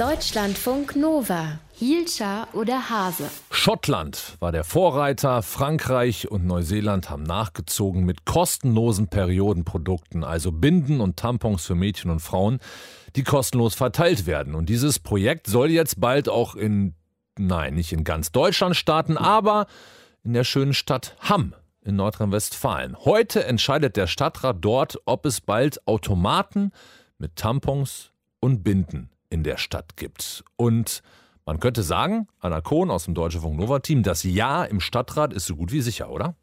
Deutschlandfunk Nova. Hielscher oder Hase? Schottland war der Vorreiter, Frankreich und Neuseeland haben nachgezogen mit kostenlosen Periodenprodukten, also Binden und Tampons für Mädchen und Frauen, die kostenlos verteilt werden. Und dieses Projekt soll jetzt bald auch in, nein, nicht in ganz Deutschland starten, aber in der schönen Stadt Hamm in Nordrhein-Westfalen. Heute entscheidet der Stadtrat dort, ob es bald Automaten mit Tampons und Binden in der Stadt gibt. Und man könnte sagen, Anna Kohn aus dem Deutsche Funk Nova Team, das Ja im Stadtrat ist so gut wie sicher, oder?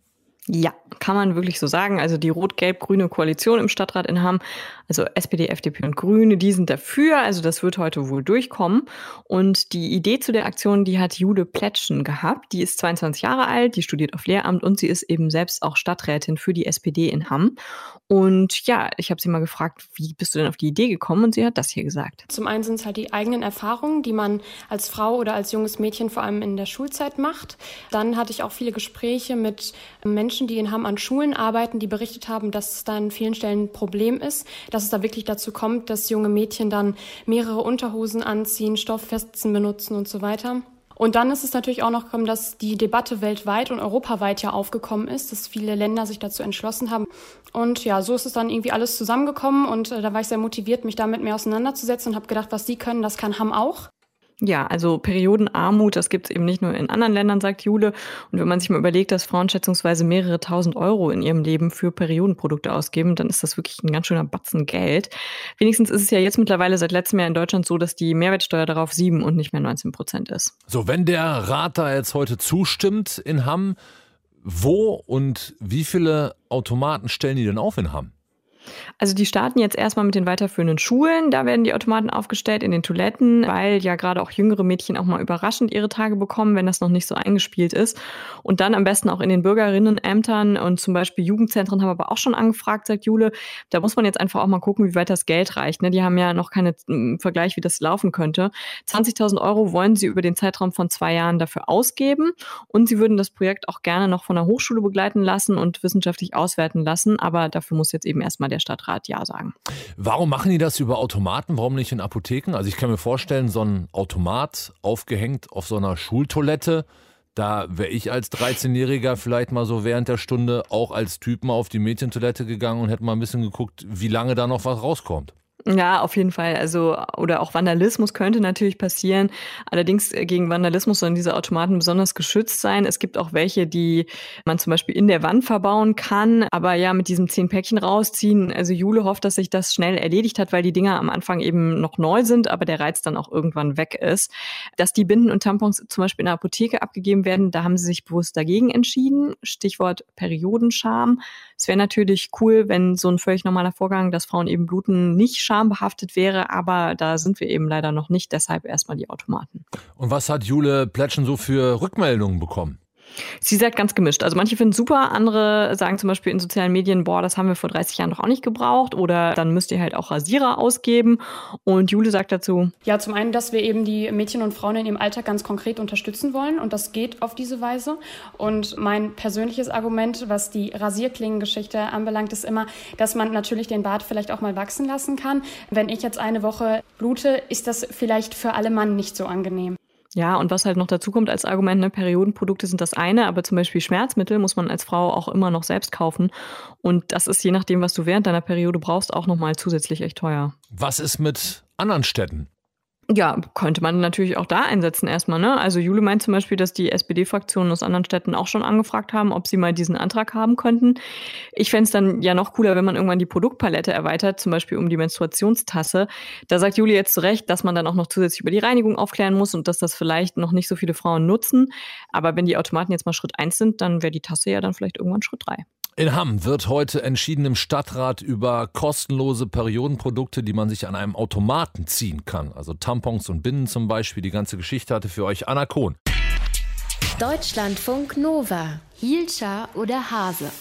Ja, kann man wirklich so sagen. Also die rot-gelb-grüne Koalition im Stadtrat in Hamm, also SPD, FDP und Grüne, die sind dafür. Also das wird heute wohl durchkommen. Und die Idee zu der Aktion, die hat Jude Plätschen gehabt. Die ist 22 Jahre alt, die studiert auf Lehramt und sie ist eben selbst auch Stadträtin für die SPD in Hamm. Und ja, ich habe sie mal gefragt, wie bist du denn auf die Idee gekommen? Und sie hat das hier gesagt. Zum einen sind es halt die eigenen Erfahrungen, die man als Frau oder als junges Mädchen vor allem in der Schulzeit macht. Dann hatte ich auch viele Gespräche mit Menschen, die in Hamm an Schulen arbeiten, die berichtet haben, dass es da an vielen Stellen ein Problem ist, dass es da wirklich dazu kommt, dass junge Mädchen dann mehrere Unterhosen anziehen, Stofffetzen benutzen und so weiter. Und dann ist es natürlich auch noch gekommen, dass die Debatte weltweit und europaweit ja aufgekommen ist, dass viele Länder sich dazu entschlossen haben. Und ja, so ist es dann irgendwie alles zusammengekommen und äh, da war ich sehr motiviert, mich damit mehr auseinanderzusetzen und habe gedacht, was sie können, das kann Ham auch. Ja, also Periodenarmut, das gibt es eben nicht nur in anderen Ländern, sagt Jule. Und wenn man sich mal überlegt, dass Frauen schätzungsweise mehrere tausend Euro in ihrem Leben für Periodenprodukte ausgeben, dann ist das wirklich ein ganz schöner Batzen Geld. Wenigstens ist es ja jetzt mittlerweile seit letztem Jahr in Deutschland so, dass die Mehrwertsteuer darauf sieben und nicht mehr 19 Prozent ist. So, wenn der Rat da jetzt heute zustimmt in Hamm, wo und wie viele Automaten stellen die denn auf in Hamm? Also die starten jetzt erstmal mit den weiterführenden Schulen. Da werden die Automaten aufgestellt in den Toiletten, weil ja gerade auch jüngere Mädchen auch mal überraschend ihre Tage bekommen, wenn das noch nicht so eingespielt ist. Und dann am besten auch in den Bürgerinnenämtern und zum Beispiel Jugendzentren haben aber auch schon angefragt, sagt Jule. Da muss man jetzt einfach auch mal gucken, wie weit das Geld reicht. Ne? Die haben ja noch keinen Vergleich, wie das laufen könnte. 20.000 Euro wollen sie über den Zeitraum von zwei Jahren dafür ausgeben. Und sie würden das Projekt auch gerne noch von der Hochschule begleiten lassen und wissenschaftlich auswerten lassen. Aber dafür muss jetzt eben erstmal der der Stadtrat Ja sagen. Warum machen die das über Automaten? Warum nicht in Apotheken? Also ich kann mir vorstellen, so ein Automat aufgehängt auf so einer Schultoilette, da wäre ich als 13-Jähriger vielleicht mal so während der Stunde auch als Typ mal auf die Mädchentoilette gegangen und hätte mal ein bisschen geguckt, wie lange da noch was rauskommt. Ja, auf jeden Fall. Also, oder auch Vandalismus könnte natürlich passieren. Allerdings äh, gegen Vandalismus sollen diese Automaten besonders geschützt sein. Es gibt auch welche, die man zum Beispiel in der Wand verbauen kann. Aber ja, mit diesem zehn Päckchen rausziehen. Also Jule hofft, dass sich das schnell erledigt hat, weil die Dinger am Anfang eben noch neu sind, aber der Reiz dann auch irgendwann weg ist. Dass die Binden und Tampons zum Beispiel in der Apotheke abgegeben werden, da haben sie sich bewusst dagegen entschieden. Stichwort Periodenscham. Es wäre natürlich cool, wenn so ein völlig normaler Vorgang, dass Frauen eben bluten, nicht schambehaftet wäre, aber da sind wir eben leider noch nicht, deshalb erstmal die Automaten. Und was hat Jule Plätschen so für Rückmeldungen bekommen? Sie sagt ganz gemischt. Also manche finden es super, andere sagen zum Beispiel in sozialen Medien, boah, das haben wir vor 30 Jahren doch auch nicht gebraucht oder dann müsst ihr halt auch Rasierer ausgeben. Und Jule sagt dazu. Ja, zum einen, dass wir eben die Mädchen und Frauen in ihrem Alltag ganz konkret unterstützen wollen und das geht auf diese Weise. Und mein persönliches Argument, was die Rasierklingengeschichte anbelangt, ist immer, dass man natürlich den Bart vielleicht auch mal wachsen lassen kann. Wenn ich jetzt eine Woche blute, ist das vielleicht für alle Mann nicht so angenehm. Ja, und was halt noch dazu kommt als Argument, ne, Periodenprodukte sind das eine, aber zum Beispiel Schmerzmittel muss man als Frau auch immer noch selbst kaufen. Und das ist je nachdem, was du während deiner Periode brauchst, auch nochmal zusätzlich echt teuer. Was ist mit anderen Städten? Ja, könnte man natürlich auch da einsetzen erstmal. Ne? Also Jule meint zum Beispiel, dass die SPD-Fraktionen aus anderen Städten auch schon angefragt haben, ob sie mal diesen Antrag haben könnten. Ich fände es dann ja noch cooler, wenn man irgendwann die Produktpalette erweitert, zum Beispiel um die Menstruationstasse. Da sagt Jule jetzt zu Recht, dass man dann auch noch zusätzlich über die Reinigung aufklären muss und dass das vielleicht noch nicht so viele Frauen nutzen. Aber wenn die Automaten jetzt mal Schritt eins sind, dann wäre die Tasse ja dann vielleicht irgendwann Schritt drei. In Hamm wird heute entschieden im Stadtrat über kostenlose Periodenprodukte, die man sich an einem Automaten ziehen kann. Also Tampons und Binden zum Beispiel. Die ganze Geschichte hatte für euch Anna Kohn. Deutschlandfunk Nova. Hielscher oder Hase?